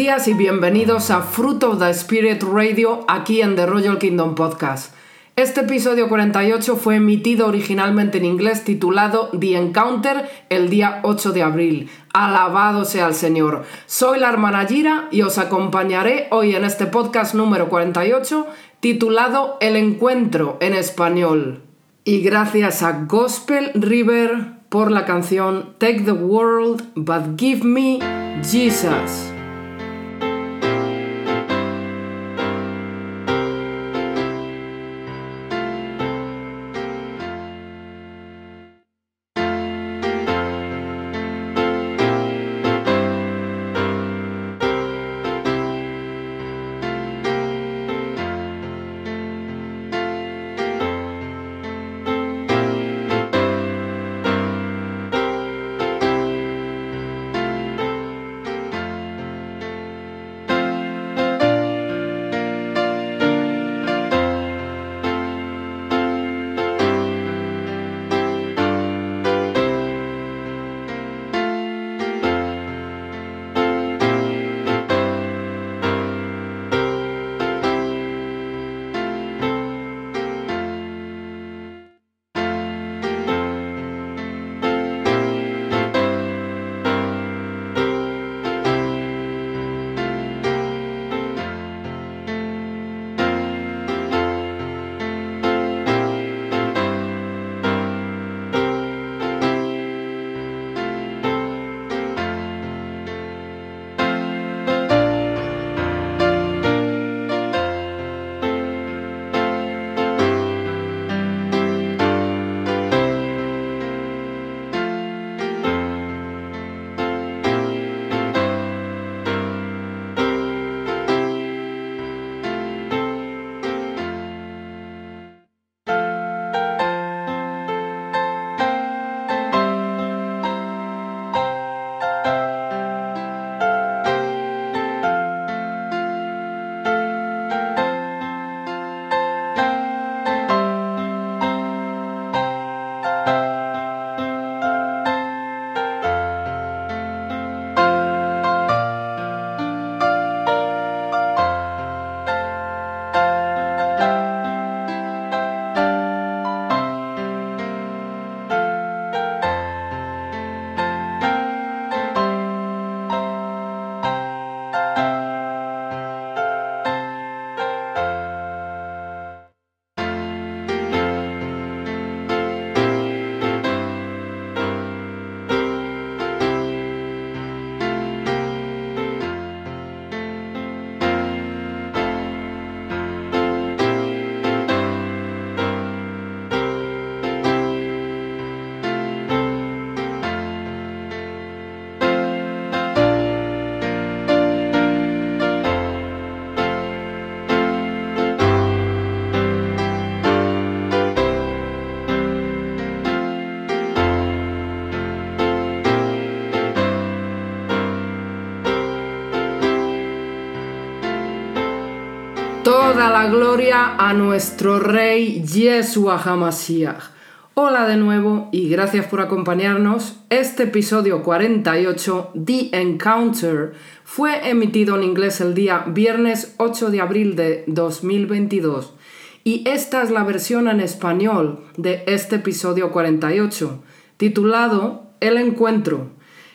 Días y bienvenidos a Fruit of the Spirit Radio aquí en The Royal Kingdom Podcast. Este episodio 48 fue emitido originalmente en inglés titulado The Encounter el día 8 de abril. Alabado sea el Señor. Soy la hermana Gira y os acompañaré hoy en este podcast número 48 titulado El Encuentro en español. Y gracias a Gospel River por la canción Take the World but Give Me Jesus. La gloria a nuestro Rey Yeshua HaMashiach. Hola de nuevo y gracias por acompañarnos. Este episodio 48, The Encounter, fue emitido en inglés el día viernes 8 de abril de 2022 y esta es la versión en español de este episodio 48, titulado El Encuentro.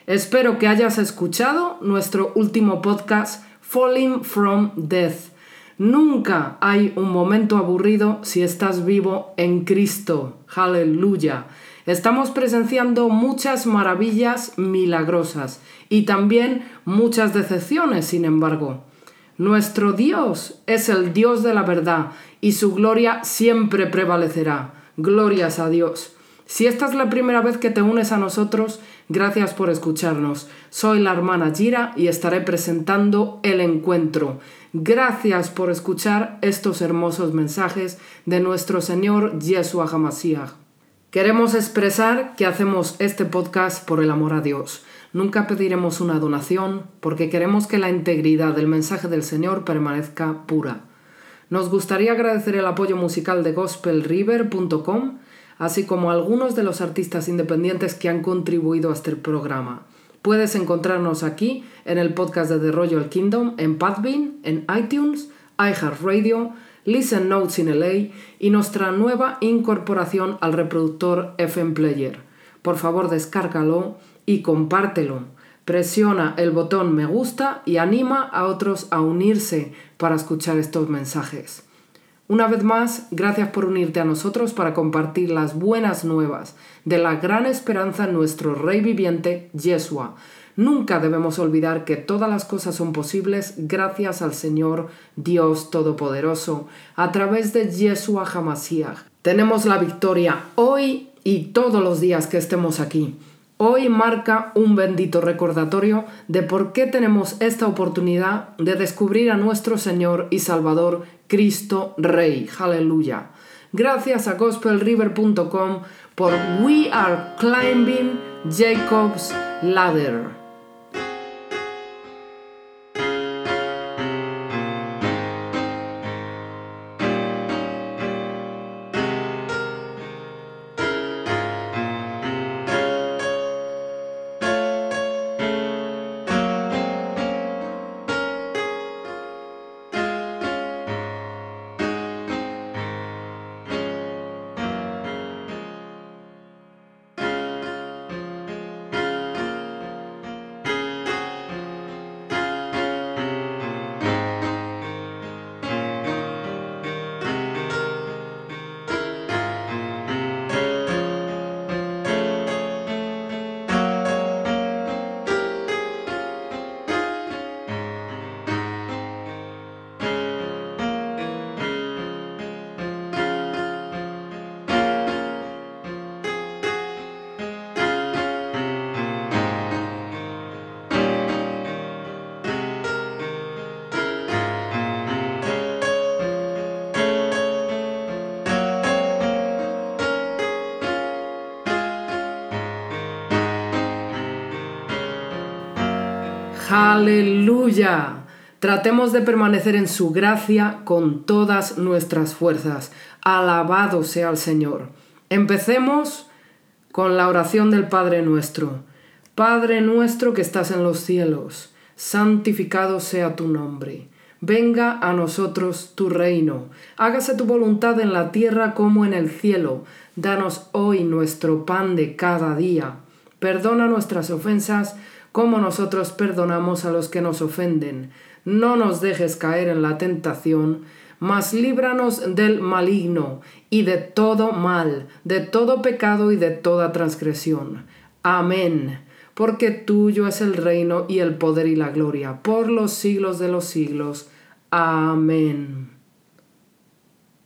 Espero que hayas escuchado nuestro último podcast, Falling from Death Nunca hay un momento aburrido si estás vivo en Cristo. Aleluya. Estamos presenciando muchas maravillas milagrosas y también muchas decepciones, sin embargo. Nuestro Dios es el Dios de la verdad y su gloria siempre prevalecerá. Glorias a Dios. Si esta es la primera vez que te unes a nosotros, gracias por escucharnos. Soy la hermana Gira y estaré presentando el encuentro. Gracias por escuchar estos hermosos mensajes de nuestro Señor Yeshua HaMashiach. Queremos expresar que hacemos este podcast por el amor a Dios. Nunca pediremos una donación porque queremos que la integridad del mensaje del Señor permanezca pura. Nos gustaría agradecer el apoyo musical de gospelriver.com, así como algunos de los artistas independientes que han contribuido a este programa. Puedes encontrarnos aquí en el podcast de The Royal Kingdom, en Podbean, en iTunes, iHeartRadio, Listen Notes in LA y nuestra nueva incorporación al reproductor FM Player. Por favor, descárgalo y compártelo. Presiona el botón me gusta y anima a otros a unirse para escuchar estos mensajes. Una vez más, gracias por unirte a nosotros para compartir las buenas nuevas de la gran esperanza en nuestro Rey viviente, Yeshua Nunca debemos olvidar que todas las cosas son posibles gracias al Señor Dios Todopoderoso a través de Yeshua Hamashiach. Tenemos la victoria hoy y todos los días que estemos aquí. Hoy marca un bendito recordatorio de por qué tenemos esta oportunidad de descubrir a nuestro Señor y Salvador Cristo Rey. Aleluya. Gracias a gospelriver.com por We Are Climbing Jacob's Ladder. Aleluya. Tratemos de permanecer en su gracia con todas nuestras fuerzas. Alabado sea el Señor. Empecemos con la oración del Padre nuestro. Padre nuestro que estás en los cielos, santificado sea tu nombre. Venga a nosotros tu reino. Hágase tu voluntad en la tierra como en el cielo. Danos hoy nuestro pan de cada día. Perdona nuestras ofensas como nosotros perdonamos a los que nos ofenden. No nos dejes caer en la tentación, mas líbranos del maligno y de todo mal, de todo pecado y de toda transgresión. Amén. Porque tuyo es el reino y el poder y la gloria, por los siglos de los siglos. Amén.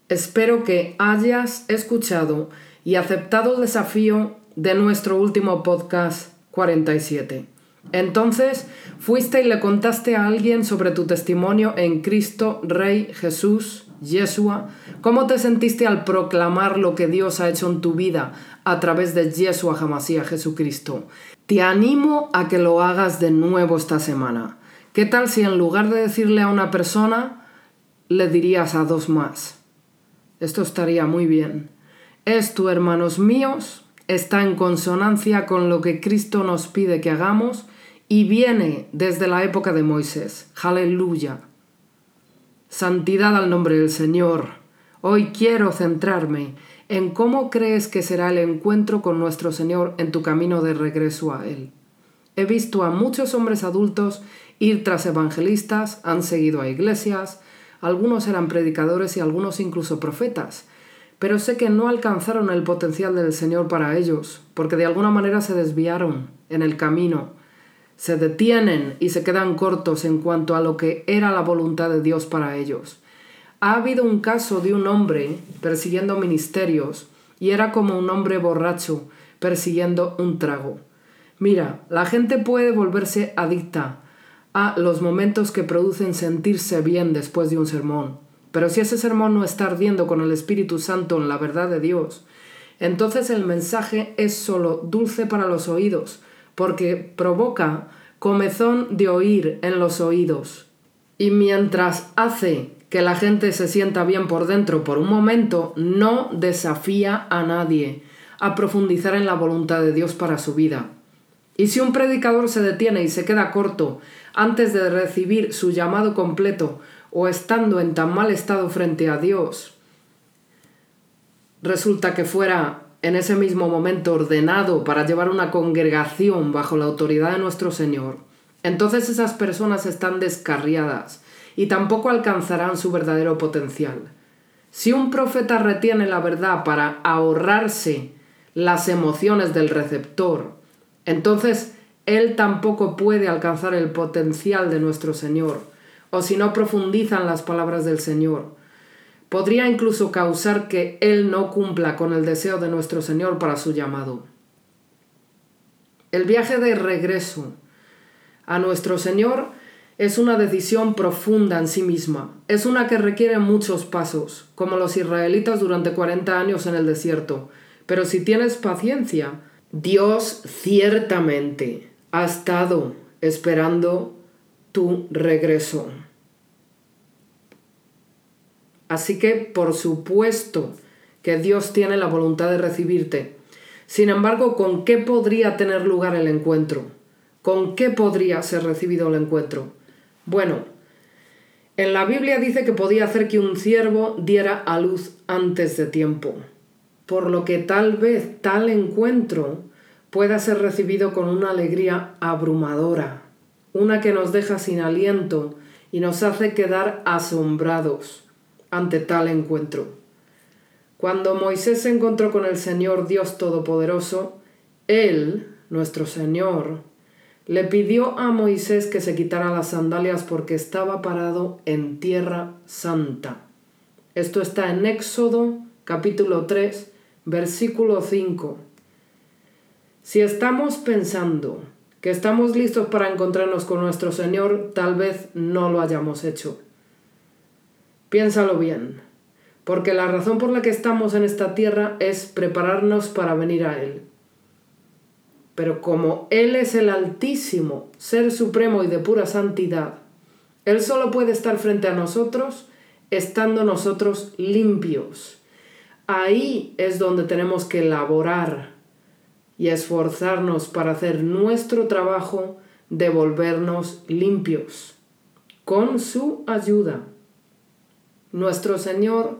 Espero que hayas escuchado y aceptado el desafío de nuestro último podcast 47. Entonces fuiste y le contaste a alguien sobre tu testimonio en Cristo, Rey Jesús, Yeshua. ¿Cómo te sentiste al proclamar lo que Dios ha hecho en tu vida a través de Yeshua Hamashiach Jesucristo? Te animo a que lo hagas de nuevo esta semana. ¿Qué tal si en lugar de decirle a una persona, le dirías a dos más? Esto estaría muy bien. Esto, hermanos míos, está en consonancia con lo que Cristo nos pide que hagamos y viene desde la época de Moisés. Aleluya. Santidad al nombre del Señor. Hoy quiero centrarme en cómo crees que será el encuentro con nuestro Señor en tu camino de regreso a Él. He visto a muchos hombres adultos ir tras evangelistas, han seguido a iglesias, algunos eran predicadores y algunos incluso profetas, pero sé que no alcanzaron el potencial del Señor para ellos, porque de alguna manera se desviaron en el camino se detienen y se quedan cortos en cuanto a lo que era la voluntad de Dios para ellos. Ha habido un caso de un hombre persiguiendo ministerios y era como un hombre borracho persiguiendo un trago. Mira, la gente puede volverse adicta a los momentos que producen sentirse bien después de un sermón, pero si ese sermón no está ardiendo con el Espíritu Santo en la verdad de Dios, entonces el mensaje es solo dulce para los oídos, porque provoca comezón de oír en los oídos. Y mientras hace que la gente se sienta bien por dentro por un momento, no desafía a nadie a profundizar en la voluntad de Dios para su vida. Y si un predicador se detiene y se queda corto antes de recibir su llamado completo o estando en tan mal estado frente a Dios, resulta que fuera en ese mismo momento ordenado para llevar una congregación bajo la autoridad de nuestro Señor, entonces esas personas están descarriadas y tampoco alcanzarán su verdadero potencial. Si un profeta retiene la verdad para ahorrarse las emociones del receptor, entonces él tampoco puede alcanzar el potencial de nuestro Señor, o si no profundizan las palabras del Señor. Podría incluso causar que Él no cumpla con el deseo de nuestro Señor para su llamado. El viaje de regreso a nuestro Señor es una decisión profunda en sí misma. Es una que requiere muchos pasos, como los israelitas durante 40 años en el desierto. Pero si tienes paciencia, Dios ciertamente ha estado esperando tu regreso. Así que, por supuesto, que Dios tiene la voluntad de recibirte. Sin embargo, ¿con qué podría tener lugar el encuentro? ¿Con qué podría ser recibido el encuentro? Bueno, en la Biblia dice que podía hacer que un ciervo diera a luz antes de tiempo, por lo que tal vez tal encuentro pueda ser recibido con una alegría abrumadora, una que nos deja sin aliento y nos hace quedar asombrados ante tal encuentro. Cuando Moisés se encontró con el Señor Dios Todopoderoso, Él, nuestro Señor, le pidió a Moisés que se quitara las sandalias porque estaba parado en tierra santa. Esto está en Éxodo capítulo 3, versículo 5. Si estamos pensando que estamos listos para encontrarnos con nuestro Señor, tal vez no lo hayamos hecho. Piénsalo bien, porque la razón por la que estamos en esta tierra es prepararnos para venir a Él. Pero como Él es el Altísimo, Ser Supremo y de pura santidad, Él solo puede estar frente a nosotros estando nosotros limpios. Ahí es donde tenemos que laborar y esforzarnos para hacer nuestro trabajo de volvernos limpios, con su ayuda. Nuestro Señor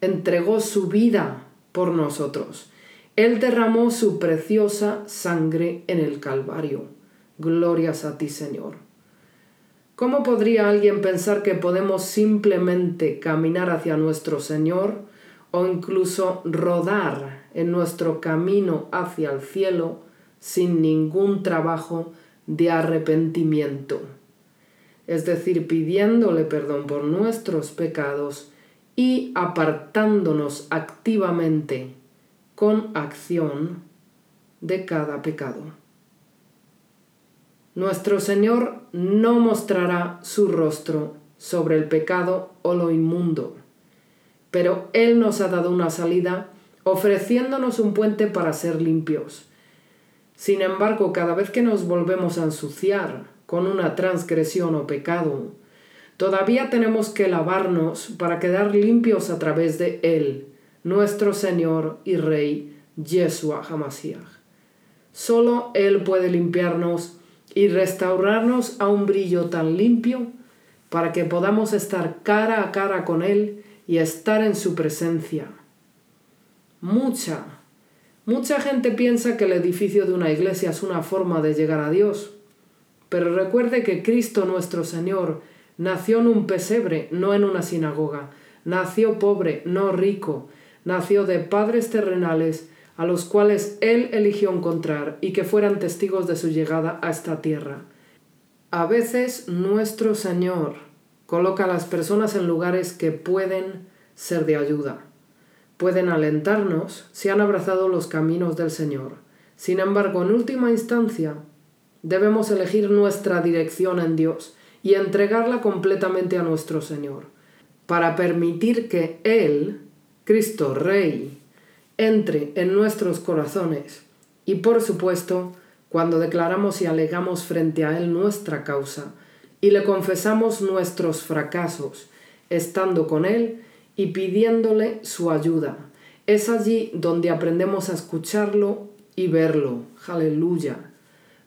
entregó su vida por nosotros. Él derramó su preciosa sangre en el Calvario. Glorias a ti, Señor. ¿Cómo podría alguien pensar que podemos simplemente caminar hacia nuestro Señor o incluso rodar en nuestro camino hacia el cielo sin ningún trabajo de arrepentimiento? Es decir, pidiéndole perdón por nuestros pecados y apartándonos activamente con acción de cada pecado. Nuestro Señor no mostrará su rostro sobre el pecado o lo inmundo, pero Él nos ha dado una salida ofreciéndonos un puente para ser limpios. Sin embargo, cada vez que nos volvemos a ensuciar, con una transgresión o pecado, todavía tenemos que lavarnos para quedar limpios a través de Él, nuestro Señor y Rey, Yeshua HaMashiach. Solo Él puede limpiarnos y restaurarnos a un brillo tan limpio para que podamos estar cara a cara con Él y estar en su presencia. Mucha, mucha gente piensa que el edificio de una iglesia es una forma de llegar a Dios. Pero recuerde que Cristo nuestro Señor nació en un pesebre, no en una sinagoga. Nació pobre, no rico. Nació de padres terrenales a los cuales Él eligió encontrar y que fueran testigos de su llegada a esta tierra. A veces nuestro Señor coloca a las personas en lugares que pueden ser de ayuda. Pueden alentarnos si han abrazado los caminos del Señor. Sin embargo, en última instancia, Debemos elegir nuestra dirección en Dios y entregarla completamente a nuestro Señor, para permitir que Él, Cristo Rey, entre en nuestros corazones y por supuesto cuando declaramos y alegamos frente a Él nuestra causa y le confesamos nuestros fracasos, estando con Él y pidiéndole su ayuda. Es allí donde aprendemos a escucharlo y verlo. Aleluya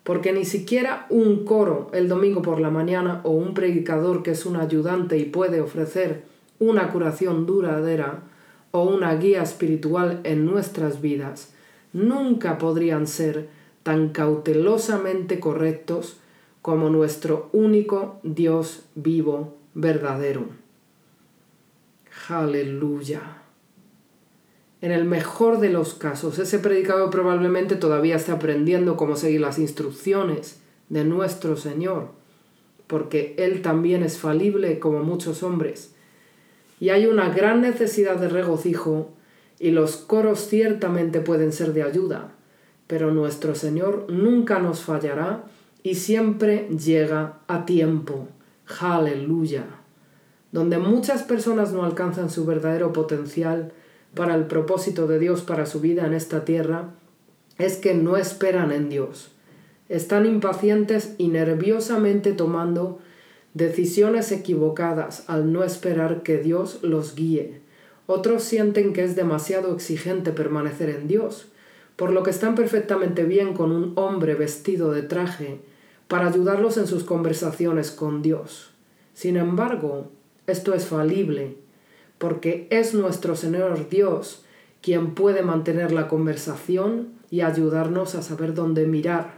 porque ni siquiera un coro el domingo por la mañana o un predicador que es un ayudante y puede ofrecer una curación duradera o una guía espiritual en nuestras vidas nunca podrían ser tan cautelosamente correctos como nuestro único Dios vivo verdadero. Aleluya. En el mejor de los casos, ese predicador probablemente todavía está aprendiendo cómo seguir las instrucciones de nuestro Señor, porque Él también es falible como muchos hombres. Y hay una gran necesidad de regocijo y los coros ciertamente pueden ser de ayuda, pero nuestro Señor nunca nos fallará y siempre llega a tiempo. Aleluya. Donde muchas personas no alcanzan su verdadero potencial para el propósito de Dios para su vida en esta tierra, es que no esperan en Dios. Están impacientes y nerviosamente tomando decisiones equivocadas al no esperar que Dios los guíe. Otros sienten que es demasiado exigente permanecer en Dios, por lo que están perfectamente bien con un hombre vestido de traje para ayudarlos en sus conversaciones con Dios. Sin embargo, esto es falible, porque es nuestro Señor Dios quien puede mantener la conversación y ayudarnos a saber dónde mirar.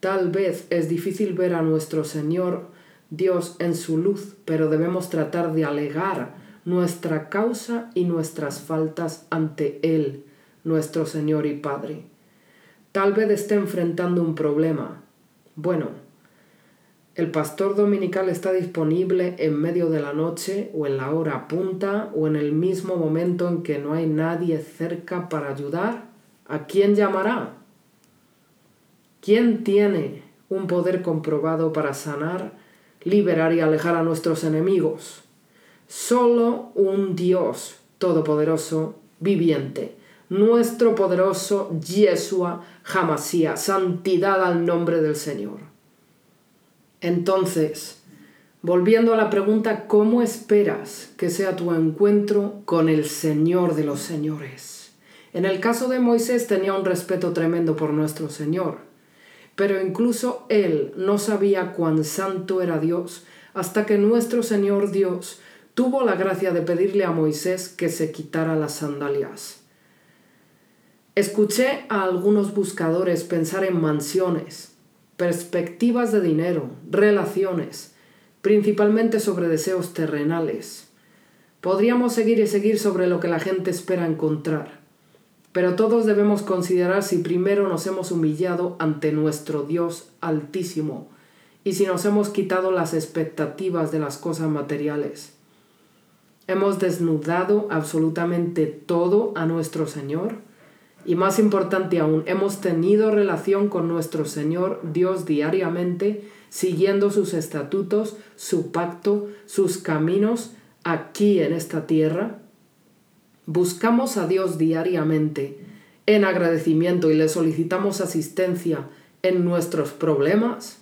Tal vez es difícil ver a nuestro Señor Dios en su luz, pero debemos tratar de alegar nuestra causa y nuestras faltas ante Él, nuestro Señor y Padre. Tal vez esté enfrentando un problema. Bueno, el pastor dominical está disponible en medio de la noche o en la hora punta o en el mismo momento en que no hay nadie cerca para ayudar. ¿A quién llamará? ¿Quién tiene un poder comprobado para sanar, liberar y alejar a nuestros enemigos? Solo un Dios todopoderoso, viviente, nuestro poderoso Yeshua Hamasía, santidad al nombre del Señor. Entonces, volviendo a la pregunta, ¿cómo esperas que sea tu encuentro con el Señor de los Señores? En el caso de Moisés tenía un respeto tremendo por nuestro Señor, pero incluso él no sabía cuán santo era Dios hasta que nuestro Señor Dios tuvo la gracia de pedirle a Moisés que se quitara las sandalias. Escuché a algunos buscadores pensar en mansiones, perspectivas de dinero, relaciones, principalmente sobre deseos terrenales. Podríamos seguir y seguir sobre lo que la gente espera encontrar, pero todos debemos considerar si primero nos hemos humillado ante nuestro Dios altísimo y si nos hemos quitado las expectativas de las cosas materiales. Hemos desnudado absolutamente todo a nuestro Señor. Y más importante aún, hemos tenido relación con nuestro Señor Dios diariamente, siguiendo sus estatutos, su pacto, sus caminos aquí en esta tierra. Buscamos a Dios diariamente en agradecimiento y le solicitamos asistencia en nuestros problemas.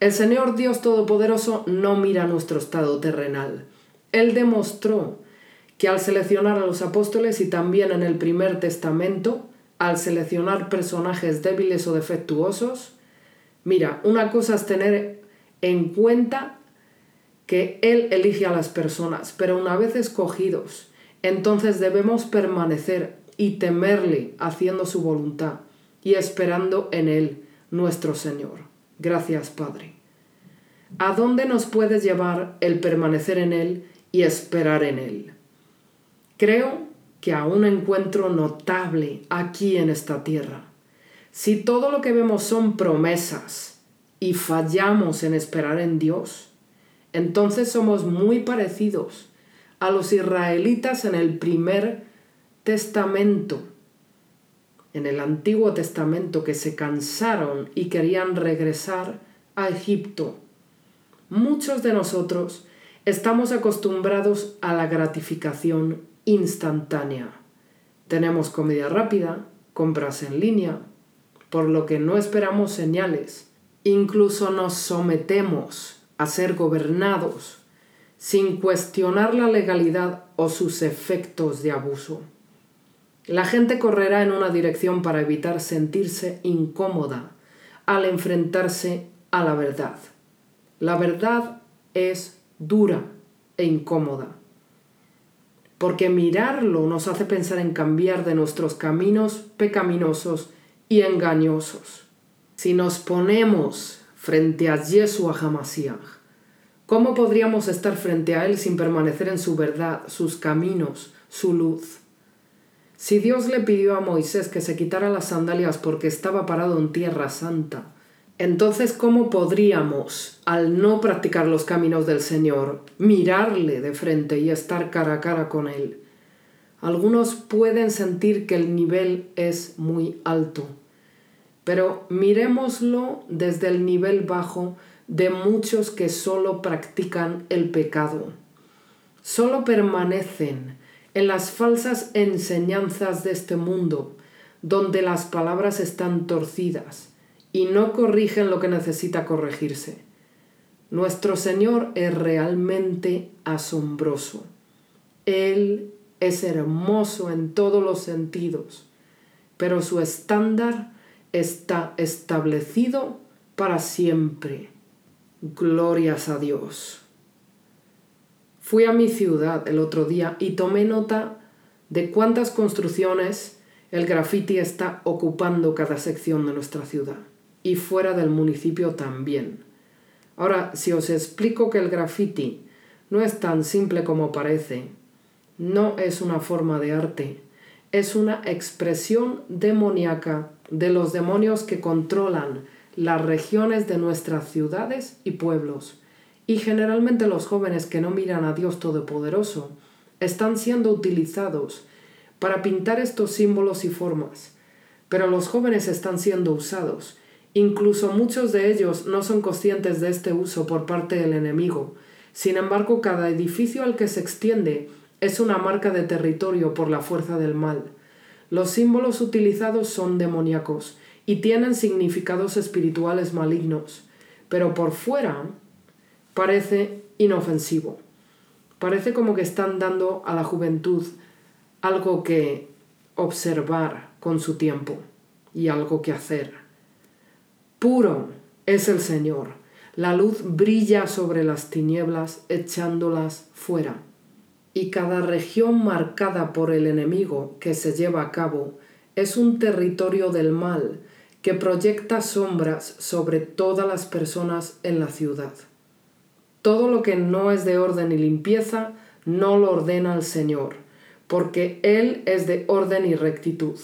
El Señor Dios Todopoderoso no mira nuestro estado terrenal él demostró que al seleccionar a los apóstoles y también en el primer testamento, al seleccionar personajes débiles o defectuosos, mira, una cosa es tener en cuenta que Él elige a las personas, pero una vez escogidos, entonces debemos permanecer y temerle haciendo su voluntad y esperando en Él, nuestro Señor. Gracias, Padre. ¿A dónde nos puedes llevar el permanecer en Él y esperar en Él. Creo que a un encuentro notable aquí en esta tierra. Si todo lo que vemos son promesas y fallamos en esperar en Dios, entonces somos muy parecidos a los israelitas en el primer testamento, en el Antiguo Testamento, que se cansaron y querían regresar a Egipto. Muchos de nosotros Estamos acostumbrados a la gratificación instantánea. Tenemos comida rápida, compras en línea, por lo que no esperamos señales. Incluso nos sometemos a ser gobernados sin cuestionar la legalidad o sus efectos de abuso. La gente correrá en una dirección para evitar sentirse incómoda al enfrentarse a la verdad. La verdad es dura e incómoda, porque mirarlo nos hace pensar en cambiar de nuestros caminos pecaminosos y engañosos. Si nos ponemos frente a Yeshua Hamashiach, ¿cómo podríamos estar frente a Él sin permanecer en su verdad, sus caminos, su luz? Si Dios le pidió a Moisés que se quitara las sandalias porque estaba parado en tierra santa, entonces ¿cómo podríamos, al no practicar los caminos del Señor, mirarle de frente y estar cara a cara con Él? Algunos pueden sentir que el nivel es muy alto, pero miremoslo desde el nivel bajo de muchos que solo practican el pecado. Solo permanecen en las falsas enseñanzas de este mundo, donde las palabras están torcidas y no corrigen lo que necesita corregirse. Nuestro Señor es realmente asombroso. Él es hermoso en todos los sentidos, pero su estándar está establecido para siempre. Glorias a Dios. Fui a mi ciudad el otro día y tomé nota de cuántas construcciones el graffiti está ocupando cada sección de nuestra ciudad y fuera del municipio también. Ahora, si os explico que el graffiti no es tan simple como parece, no es una forma de arte, es una expresión demoníaca de los demonios que controlan las regiones de nuestras ciudades y pueblos y generalmente los jóvenes que no miran a Dios Todopoderoso están siendo utilizados para pintar estos símbolos y formas. Pero los jóvenes están siendo usados. Incluso muchos de ellos no son conscientes de este uso por parte del enemigo. Sin embargo, cada edificio al que se extiende es una marca de territorio por la fuerza del mal. Los símbolos utilizados son demoníacos y tienen significados espirituales malignos, pero por fuera parece inofensivo. Parece como que están dando a la juventud algo que observar con su tiempo y algo que hacer. Puro es el Señor. La luz brilla sobre las tinieblas echándolas fuera. Y cada región marcada por el enemigo que se lleva a cabo es un territorio del mal que proyecta sombras sobre todas las personas en la ciudad. Todo lo que no es de orden y limpieza, no lo ordena el Señor, porque Él es de orden y rectitud.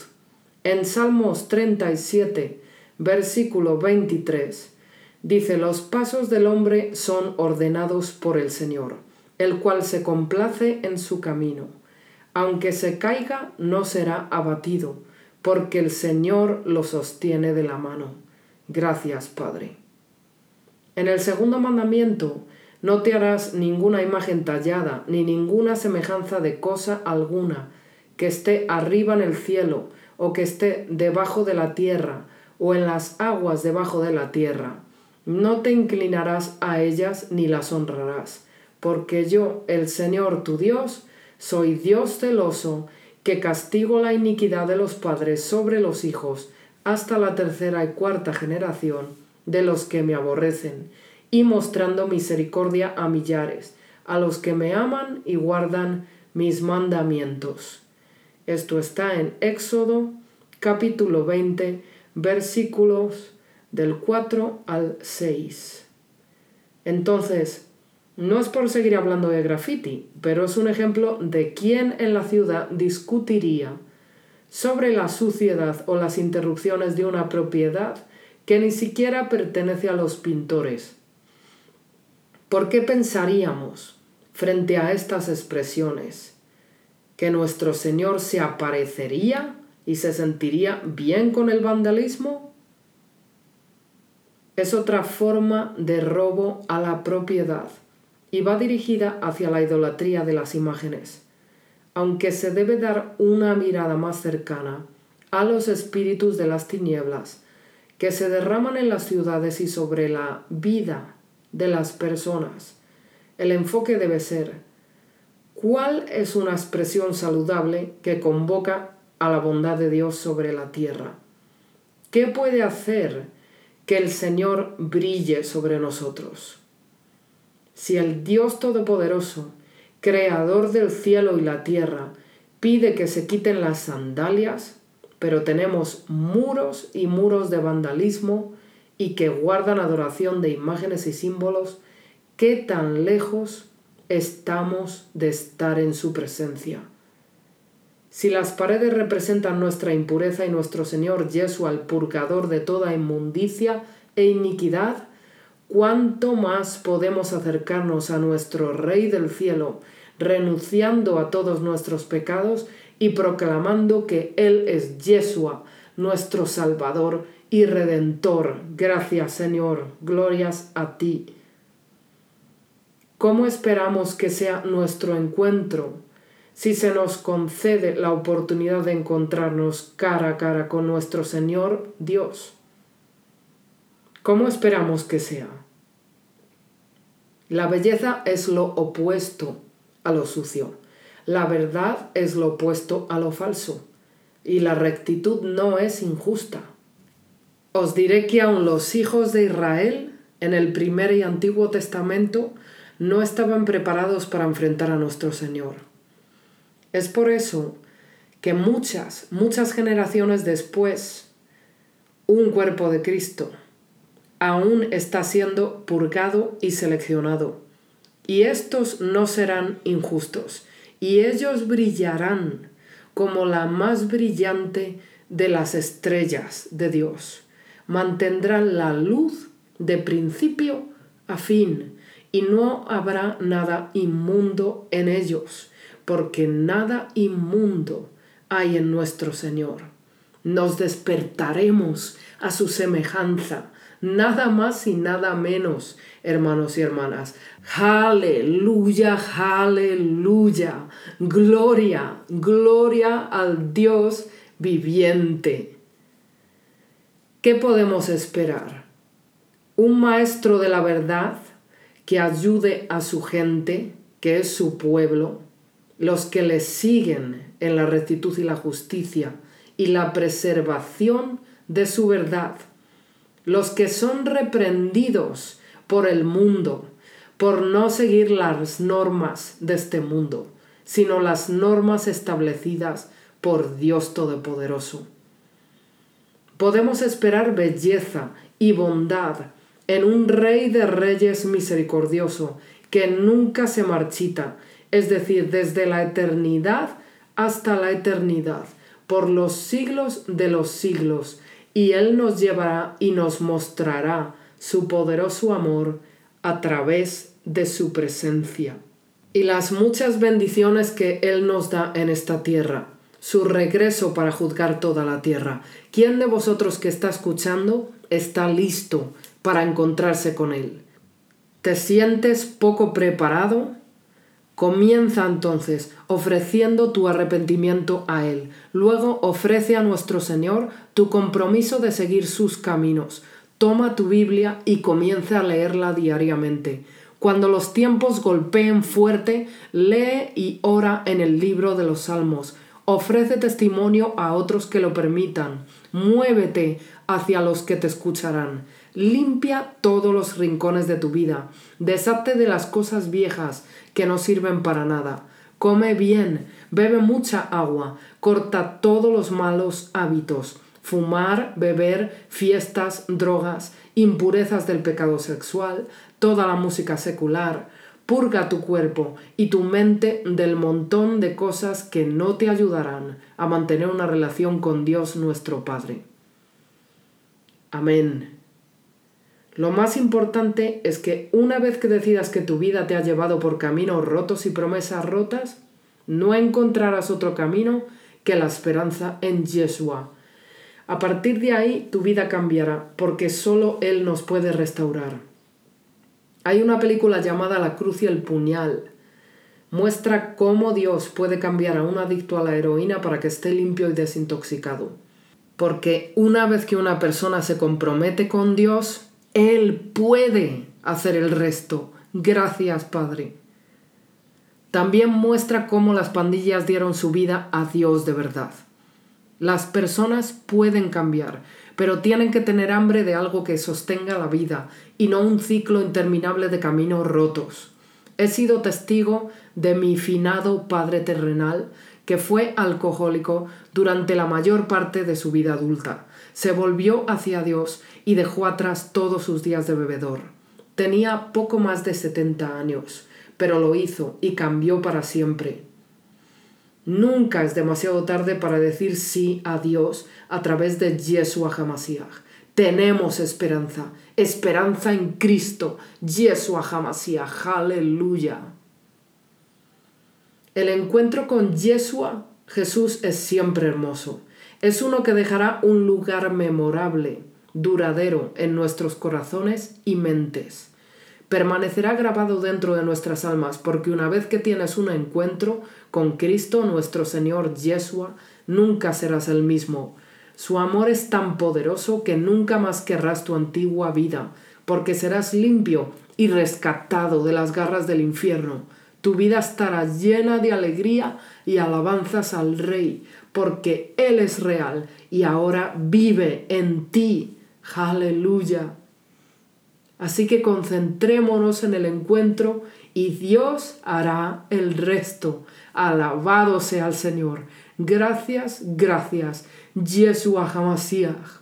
En Salmos 37, versículo 23, dice, los pasos del hombre son ordenados por el Señor, el cual se complace en su camino. Aunque se caiga, no será abatido, porque el Señor lo sostiene de la mano. Gracias, Padre. En el segundo mandamiento, no te harás ninguna imagen tallada, ni ninguna semejanza de cosa alguna, que esté arriba en el cielo, o que esté debajo de la tierra, o en las aguas debajo de la tierra. No te inclinarás a ellas ni las honrarás, porque yo, el Señor tu Dios, soy Dios celoso, que castigo la iniquidad de los padres sobre los hijos, hasta la tercera y cuarta generación de los que me aborrecen y mostrando misericordia a millares, a los que me aman y guardan mis mandamientos. Esto está en Éxodo capítulo 20 versículos del 4 al 6. Entonces, no es por seguir hablando de graffiti, pero es un ejemplo de quién en la ciudad discutiría sobre la suciedad o las interrupciones de una propiedad que ni siquiera pertenece a los pintores ¿Por qué pensaríamos, frente a estas expresiones, que nuestro Señor se aparecería y se sentiría bien con el vandalismo? Es otra forma de robo a la propiedad y va dirigida hacia la idolatría de las imágenes, aunque se debe dar una mirada más cercana a los espíritus de las tinieblas que se derraman en las ciudades y sobre la vida de las personas. El enfoque debe ser ¿cuál es una expresión saludable que convoca a la bondad de Dios sobre la tierra? ¿Qué puede hacer que el Señor brille sobre nosotros. Si el Dios Todopoderoso, Creador del cielo y la tierra, pide que se quiten las sandalias, pero tenemos muros y muros de vandalismo y que guardan adoración de imágenes y símbolos, ¿qué tan lejos estamos de estar en su presencia? Si las paredes representan nuestra impureza y nuestro Señor Yeshua, el purgador de toda inmundicia e iniquidad, ¿cuánto más podemos acercarnos a nuestro Rey del cielo, renunciando a todos nuestros pecados y proclamando que Él es Yeshua, nuestro Salvador y Redentor? Gracias Señor, glorias a ti. ¿Cómo esperamos que sea nuestro encuentro? Si se nos concede la oportunidad de encontrarnos cara a cara con nuestro Señor Dios. ¿Cómo esperamos que sea? La belleza es lo opuesto a lo sucio. La verdad es lo opuesto a lo falso. Y la rectitud no es injusta. Os diré que aun los hijos de Israel, en el primer y antiguo testamento, no estaban preparados para enfrentar a nuestro Señor. Es por eso que muchas, muchas generaciones después, un cuerpo de Cristo aún está siendo purgado y seleccionado. Y estos no serán injustos, y ellos brillarán como la más brillante de las estrellas de Dios. Mantendrán la luz de principio a fin, y no habrá nada inmundo en ellos porque nada inmundo hay en nuestro Señor. Nos despertaremos a su semejanza, nada más y nada menos, hermanos y hermanas. Aleluya, aleluya. Gloria, gloria al Dios viviente. ¿Qué podemos esperar? Un maestro de la verdad que ayude a su gente, que es su pueblo, los que le siguen en la rectitud y la justicia y la preservación de su verdad, los que son reprendidos por el mundo, por no seguir las normas de este mundo, sino las normas establecidas por Dios Todopoderoso. Podemos esperar belleza y bondad en un Rey de Reyes misericordioso que nunca se marchita es decir, desde la eternidad hasta la eternidad, por los siglos de los siglos, y Él nos llevará y nos mostrará su poderoso amor a través de su presencia. Y las muchas bendiciones que Él nos da en esta tierra, su regreso para juzgar toda la tierra. ¿Quién de vosotros que está escuchando está listo para encontrarse con Él? ¿Te sientes poco preparado? Comienza entonces ofreciendo tu arrepentimiento a Él. Luego ofrece a nuestro Señor tu compromiso de seguir sus caminos. Toma tu Biblia y comienza a leerla diariamente. Cuando los tiempos golpeen fuerte, lee y ora en el libro de los Salmos. Ofrece testimonio a otros que lo permitan. Muévete hacia los que te escucharán. Limpia todos los rincones de tu vida. Deshazte de las cosas viejas que no sirven para nada. Come bien, bebe mucha agua, corta todos los malos hábitos, fumar, beber, fiestas, drogas, impurezas del pecado sexual, toda la música secular. Purga tu cuerpo y tu mente del montón de cosas que no te ayudarán a mantener una relación con Dios nuestro Padre. Amén. Lo más importante es que una vez que decidas que tu vida te ha llevado por caminos rotos y promesas rotas, no encontrarás otro camino que la esperanza en Yeshua. A partir de ahí tu vida cambiará, porque solo Él nos puede restaurar. Hay una película llamada La cruz y el puñal. Muestra cómo Dios puede cambiar a un adicto a la heroína para que esté limpio y desintoxicado. Porque una vez que una persona se compromete con Dios, él puede hacer el resto. Gracias, Padre. También muestra cómo las pandillas dieron su vida a Dios de verdad. Las personas pueden cambiar, pero tienen que tener hambre de algo que sostenga la vida y no un ciclo interminable de caminos rotos. He sido testigo de mi finado padre terrenal, que fue alcohólico durante la mayor parte de su vida adulta. Se volvió hacia Dios y dejó atrás todos sus días de bebedor. Tenía poco más de 70 años, pero lo hizo y cambió para siempre. Nunca es demasiado tarde para decir sí a Dios a través de Yeshua HaMashiach. Tenemos esperanza, esperanza en Cristo, Yeshua HaMashiach, aleluya. El encuentro con Yeshua, Jesús, es siempre hermoso. Es uno que dejará un lugar memorable, duradero en nuestros corazones y mentes permanecerá grabado dentro de nuestras almas, porque una vez que tienes un encuentro con Cristo nuestro Señor Yeshua, nunca serás el mismo. Su amor es tan poderoso que nunca más querrás tu antigua vida, porque serás limpio y rescatado de las garras del infierno. Tu vida estará llena de alegría y alabanzas al Rey, porque Él es real y ahora vive en ti. Aleluya. Así que concentrémonos en el encuentro y Dios hará el resto. Alabado sea el Señor. Gracias, gracias. Yeshua HaMashiach.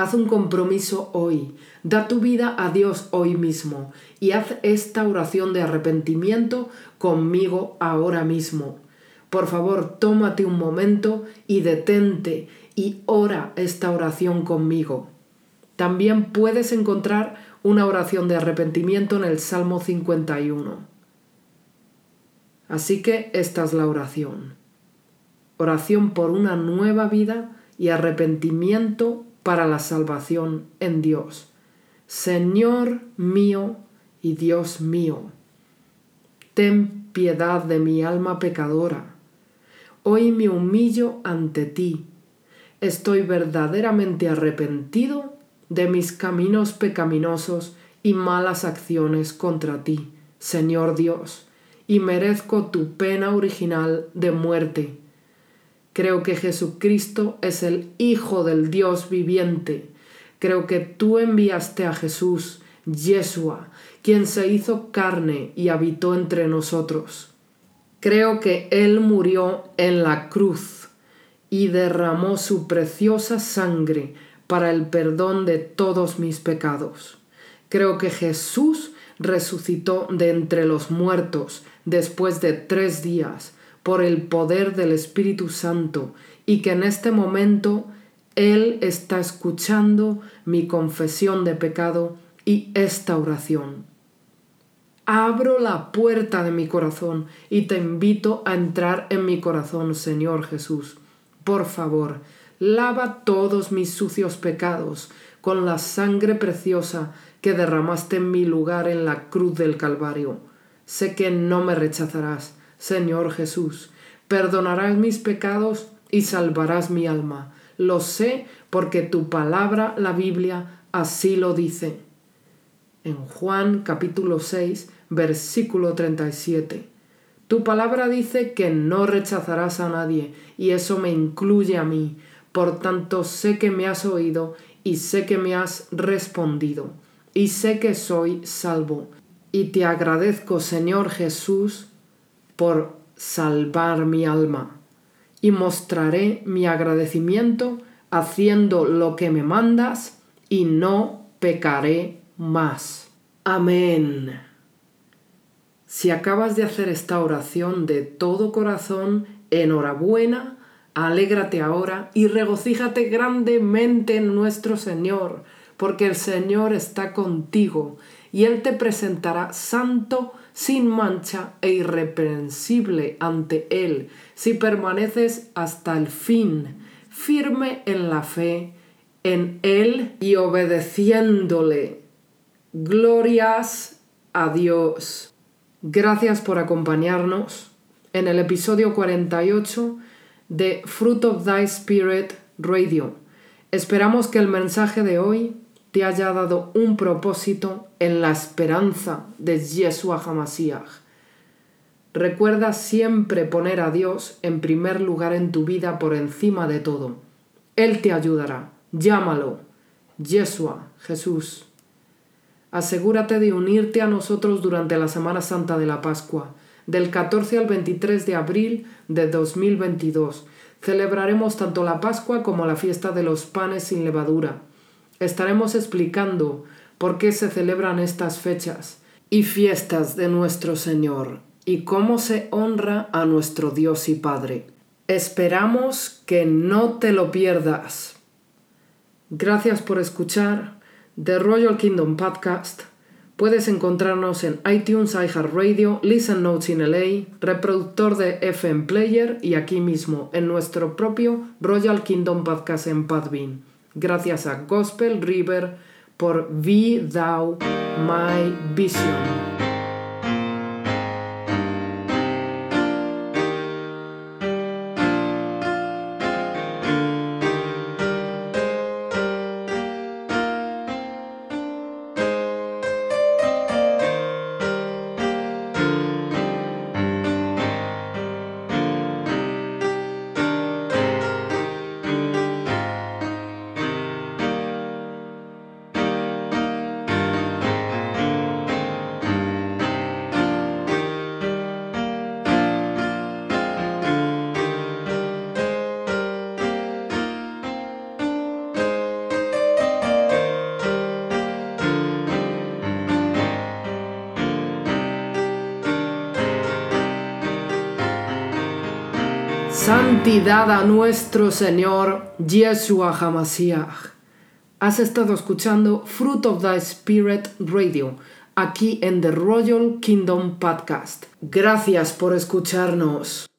Haz un compromiso hoy. Da tu vida a Dios hoy mismo y haz esta oración de arrepentimiento conmigo ahora mismo. Por favor, tómate un momento y detente y ora esta oración conmigo. También puedes encontrar una oración de arrepentimiento en el Salmo 51. Así que esta es la oración. Oración por una nueva vida y arrepentimiento para la salvación en Dios. Señor mío y Dios mío, ten piedad de mi alma pecadora. Hoy me humillo ante ti. Estoy verdaderamente arrepentido de mis caminos pecaminosos y malas acciones contra ti, Señor Dios, y merezco tu pena original de muerte. Creo que Jesucristo es el Hijo del Dios viviente. Creo que tú enviaste a Jesús, Yeshua, quien se hizo carne y habitó entre nosotros. Creo que Él murió en la cruz y derramó su preciosa sangre para el perdón de todos mis pecados. Creo que Jesús resucitó de entre los muertos después de tres días por el poder del Espíritu Santo y que en este momento Él está escuchando mi confesión de pecado y esta oración. Abro la puerta de mi corazón y te invito a entrar en mi corazón, Señor Jesús. Por favor, lava todos mis sucios pecados con la sangre preciosa que derramaste en mi lugar en la cruz del Calvario. Sé que no me rechazarás, Señor Jesús. Perdonarás mis pecados y salvarás mi alma. Lo sé porque tu palabra, la Biblia, así lo dice. En Juan capítulo 6, versículo 37. Tu palabra dice que no rechazarás a nadie, y eso me incluye a mí. Por tanto, sé que me has oído y sé que me has respondido y sé que soy salvo. Y te agradezco, Señor Jesús, por salvar mi alma. Y mostraré mi agradecimiento haciendo lo que me mandas y no pecaré más. Amén. Si acabas de hacer esta oración de todo corazón, enhorabuena Alégrate ahora y regocíjate grandemente en nuestro Señor, porque el Señor está contigo, y Él te presentará santo, sin mancha e irreprensible ante Él, si permaneces hasta el fin, firme en la fe, en Él y obedeciéndole. Glorias a Dios. Gracias por acompañarnos en el episodio 48 de Fruit of Thy Spirit Radio. Esperamos que el mensaje de hoy te haya dado un propósito en la esperanza de Yeshua HaMashiach. Recuerda siempre poner a Dios en primer lugar en tu vida por encima de todo. Él te ayudará. Llámalo. Yeshua, Jesús. Asegúrate de unirte a nosotros durante la Semana Santa de la Pascua, del 14 al 23 de abril de 2022. Celebraremos tanto la Pascua como la fiesta de los panes sin levadura. Estaremos explicando por qué se celebran estas fechas y fiestas de nuestro Señor y cómo se honra a nuestro Dios y Padre. Esperamos que no te lo pierdas. Gracias por escuchar The Royal Kingdom Podcast. Puedes encontrarnos en iTunes, iHeartRadio, Listen Notes in LA, reproductor de FM Player y aquí mismo en nuestro propio Royal Kingdom Podcast en Podbean. Gracias a Gospel River por Be Thou My Vision. Santidad a nuestro Señor Yeshua HaMashiach. Has estado escuchando Fruit of the Spirit Radio aquí en The Royal Kingdom Podcast. Gracias por escucharnos.